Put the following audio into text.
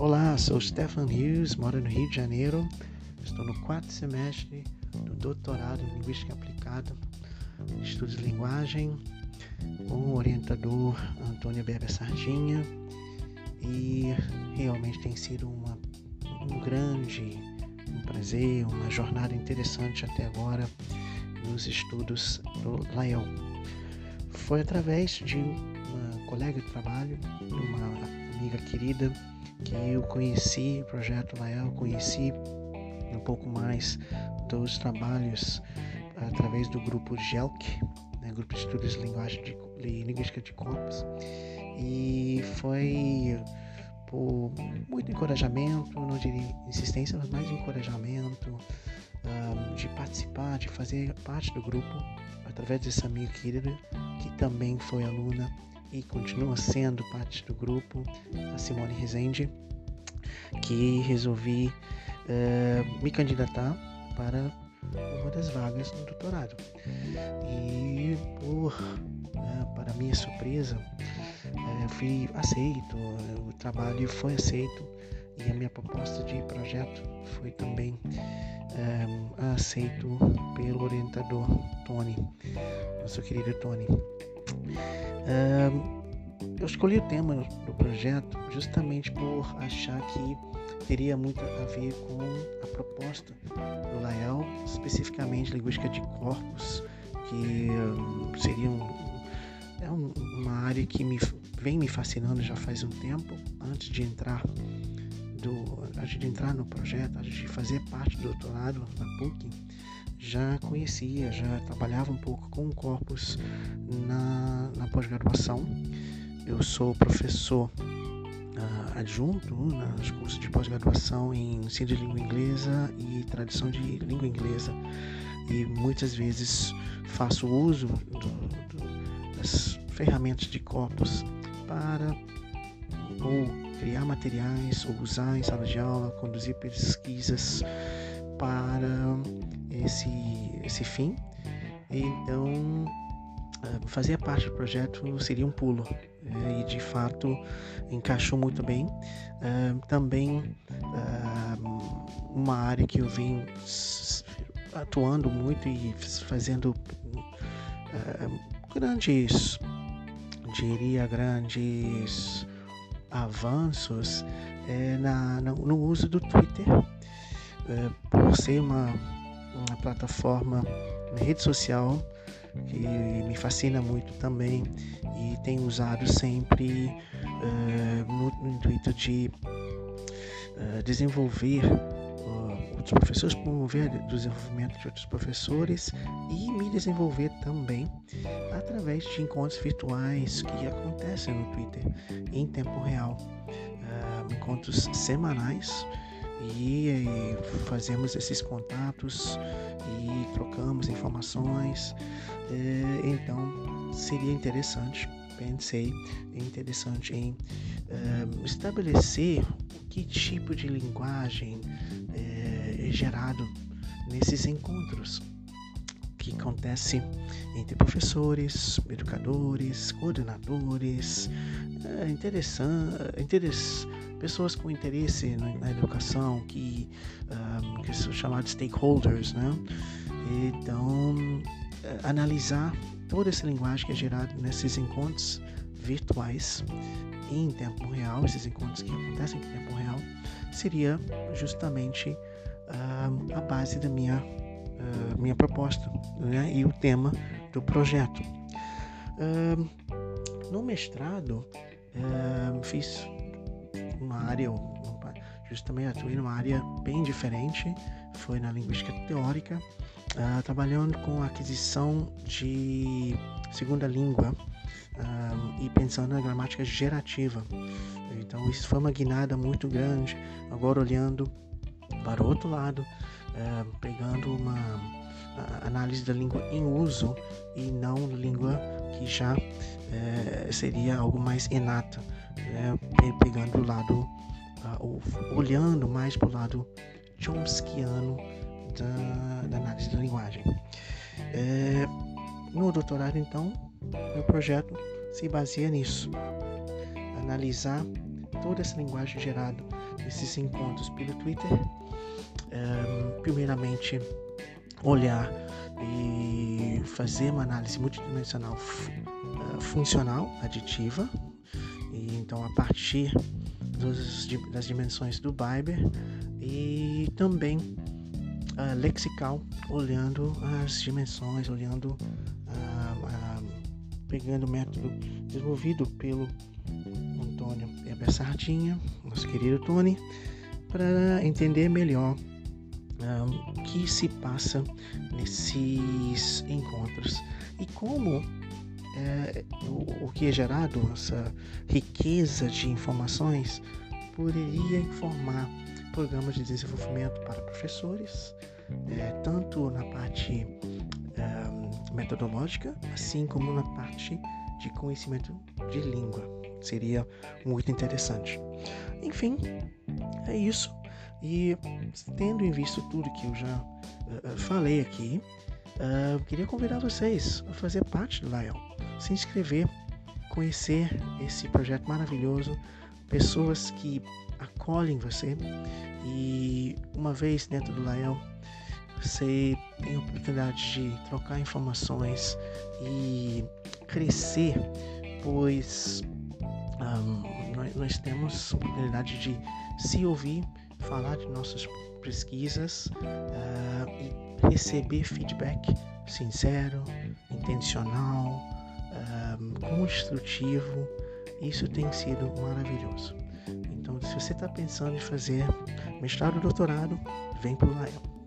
Olá, sou Stefan Hughes, moro no Rio de Janeiro. Estou no quarto semestre do doutorado em Linguística Aplicada, Estudos de Linguagem, com o orientador Antônio Berber Sardinha. E realmente tem sido uma, um grande um prazer, uma jornada interessante até agora nos estudos do Lael. Foi através de uma colega de trabalho, uma amiga querida, que eu conheci o projeto Lael, conheci um pouco mais dos trabalhos através do grupo GELC, né, Grupo de Estudos de Linguagem de, Linguística de Corpos, e foi por muito encorajamento, não diria insistência, mas mais encorajamento um, de participar, de fazer parte do grupo, através dessa amiga querida, que também foi aluna e continua sendo parte do grupo, a Simone Rezende, que resolvi uh, me candidatar para uma das vagas no doutorado. E por, uh, para minha surpresa, uh, fui aceito, o trabalho foi aceito e a minha proposta de projeto foi também um, aceito pelo orientador Tony, nosso querido Tony. Eu escolhi o tema do projeto justamente por achar que teria muito a ver com a proposta do Lael, especificamente linguística de corpos, que um, seria um, é uma área que me, vem me fascinando já faz um tempo, antes de entrar do, antes de entrar no projeto, antes de fazer parte do doutorado na PUC, já conhecia, já trabalhava um pouco com corpus na, na pós-graduação. Eu sou professor uh, adjunto nos cursos de pós-graduação em ensino de língua inglesa e tradição de língua inglesa e muitas vezes faço uso do, do, das ferramentas de corpus para ou criar materiais ou usar em sala de aula, conduzir pesquisas para esse, esse fim. Então, ah, fazer parte do projeto seria um pulo né? e de fato encaixou muito bem. Uh, também uh, uma área que eu vim atuando muito e fazendo grandes, diria grandes avanços é, na, no, no, uso do Twitter, é, por ser uma, uma plataforma, uma rede social que me fascina muito também e tenho usado sempre é, no, intuito de é, desenvolver outros professores, promover o desenvolvimento de outros professores e me desenvolver também através de encontros virtuais que acontecem no Twitter em tempo real, uh, encontros semanais e, e fazemos esses contatos e trocamos informações. Uh, então seria interessante, pensei interessante em uh, estabelecer que tipo de linguagem é gerado nesses encontros que acontece entre professores, educadores, coordenadores, é interessante, pessoas com interesse na, educação, que, um, que são chamados stakeholders, né? Então, é, analisar toda essa linguagem que é gerada nesses encontros virtuais em tempo real, esses encontros que acontecem em tempo real, seria justamente uh, a base da minha, uh, minha proposta né? e o tema do projeto. Uh, no mestrado, fiz uma área, justamente atuei numa área bem diferente, foi na linguística teórica, trabalhando com a aquisição de segunda língua e pensando na gramática gerativa. Então isso foi uma guinada muito grande. Agora olhando para o outro lado, é, pegando uma análise da língua em uso e não língua que já é, seria algo mais inato, né? Pegando o lado, olhando mais para o lado chomskiano da, da, análise da linguagem. É, no doutorado, então, meu projeto se baseia nisso, analisar toda essa linguagem gerada esses encontros pelo Twitter. Um, primeiramente, olhar e fazer uma análise multidimensional uh, funcional aditiva. E então, a partir dos, das dimensões do Biber e também uh, lexical, olhando as dimensões, olhando, uh, uh, pegando o método desenvolvido pelo Antônio Eber Sardinha, nosso querido Tony, para entender melhor o que se passa nesses encontros e como é, o, o que é gerado, essa riqueza de informações, poderia informar programas de desenvolvimento para professores, é, tanto na parte é, metodológica, assim como na parte de conhecimento de língua. Seria muito interessante. Enfim, é isso. E tendo em vista tudo que eu já uh, falei aqui, uh, queria convidar vocês a fazer parte do Lion, se inscrever, conhecer esse projeto maravilhoso, pessoas que acolhem você. E uma vez dentro do Lael você tem a oportunidade de trocar informações e crescer, pois um, nós, nós, temos a oportunidade de se ouvir, falar de nossas pesquisas uh, e receber feedback sincero, intencional, construtivo. Isso tem sido maravilhoso. Então, se você está pensando em fazer mestrado ou doutorado, vem para o Lion.